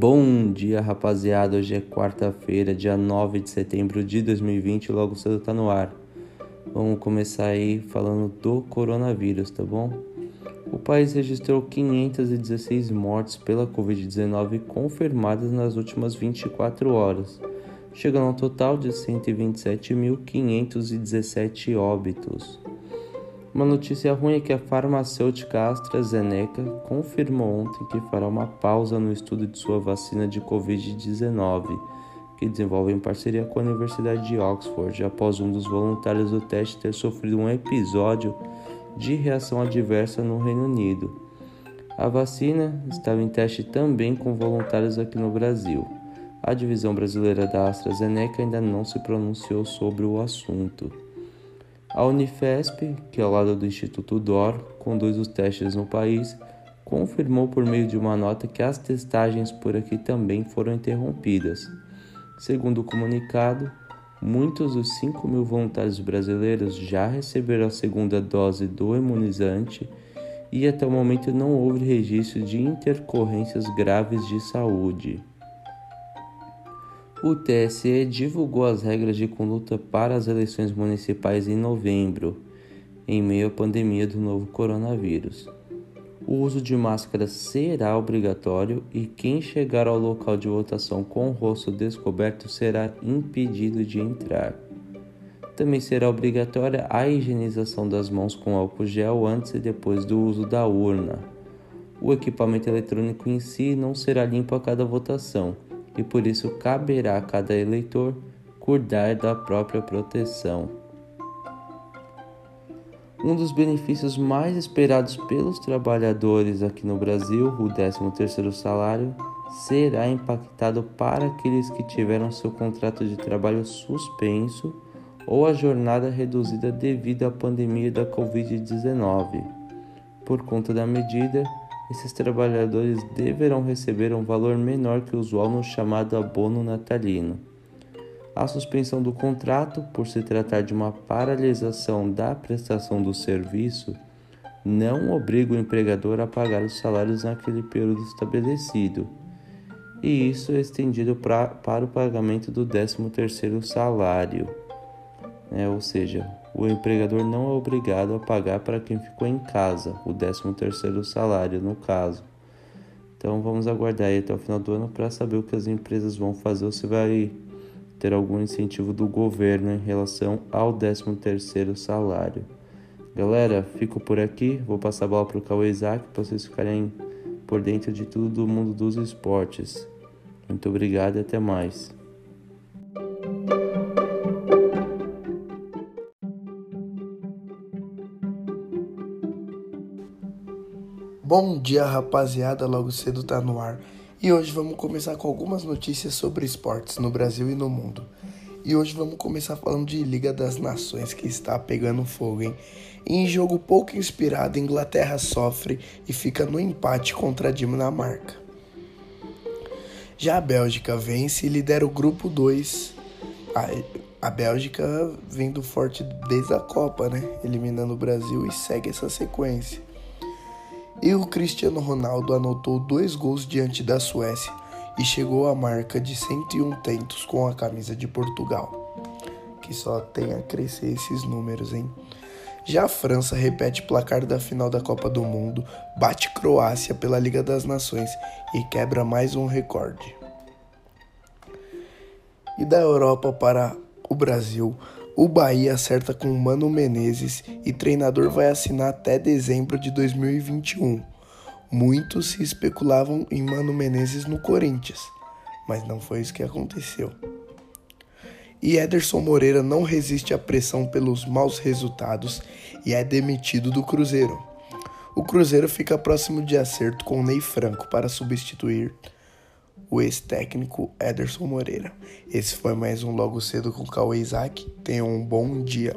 Bom dia, rapaziada. Hoje é quarta-feira, dia 9 de setembro de 2020, logo cedo tá no ar. Vamos começar aí falando do coronavírus, tá bom? O país registrou 516 mortes pela Covid-19 confirmadas nas últimas 24 horas, chegando a um total de 127.517 óbitos. Uma notícia ruim é que a farmacêutica AstraZeneca confirmou ontem que fará uma pausa no estudo de sua vacina de Covid-19, que desenvolve em parceria com a Universidade de Oxford, após um dos voluntários do teste ter sofrido um episódio de reação adversa no Reino Unido. A vacina estava em teste também com voluntários aqui no Brasil. A divisão brasileira da AstraZeneca ainda não se pronunciou sobre o assunto. A Unifesp, que ao lado do Instituto DOR conduz os testes no país, confirmou por meio de uma nota que as testagens por aqui também foram interrompidas. Segundo o comunicado, muitos dos 5 mil voluntários brasileiros já receberam a segunda dose do imunizante e até o momento não houve registro de intercorrências graves de saúde. O TSE divulgou as regras de conduta para as eleições municipais em novembro, em meio à pandemia do novo coronavírus. O uso de máscara será obrigatório e quem chegar ao local de votação com o rosto descoberto será impedido de entrar. Também será obrigatória a higienização das mãos com álcool gel antes e depois do uso da urna. O equipamento eletrônico em si não será limpo a cada votação e por isso caberá a cada eleitor cuidar da própria proteção. Um dos benefícios mais esperados pelos trabalhadores aqui no Brasil, o 13º salário, será impactado para aqueles que tiveram seu contrato de trabalho suspenso ou a jornada reduzida devido à pandemia da Covid-19. Por conta da medida, esses trabalhadores deverão receber um valor menor que o usual no chamado abono natalino. A suspensão do contrato, por se tratar de uma paralisação da prestação do serviço, não obriga o empregador a pagar os salários naquele período estabelecido, e isso é estendido pra, para o pagamento do 13º salário, né? ou seja, o empregador não é obrigado a pagar para quem ficou em casa, o 13º salário no caso. Então vamos aguardar até o final do ano para saber o que as empresas vão fazer ou se vai ter algum incentivo do governo em relação ao 13º salário. Galera, fico por aqui, vou passar a bola para o Cauê Isaac para vocês ficarem por dentro de tudo do mundo dos esportes. Muito obrigado e até mais. Bom dia, rapaziada. Logo cedo tá no ar. E hoje vamos começar com algumas notícias sobre esportes no Brasil e no mundo. E hoje vamos começar falando de Liga das Nações que está pegando fogo, hein? em jogo pouco inspirado, Inglaterra sofre e fica no empate contra a Dinamarca. Já a Bélgica vence e lidera o grupo 2. A, a Bélgica vindo forte desde a Copa, né? Eliminando o Brasil e segue essa sequência. E o Cristiano Ronaldo anotou dois gols diante da Suécia e chegou à marca de 101 tentos com a camisa de Portugal. Que só tem a crescer esses números, hein? Já a França repete placar da final da Copa do Mundo, bate Croácia pela Liga das Nações e quebra mais um recorde. E da Europa para o Brasil, o Bahia acerta com Mano Menezes e treinador vai assinar até dezembro de 2021. Muitos se especulavam em Mano Menezes no Corinthians, mas não foi isso que aconteceu. E Ederson Moreira não resiste à pressão pelos maus resultados e é demitido do Cruzeiro. O Cruzeiro fica próximo de acerto com Ney Franco para substituir o ex-técnico Ederson Moreira. Esse foi mais um Logo Cedo com Cauê Isaac. Tenham um bom dia.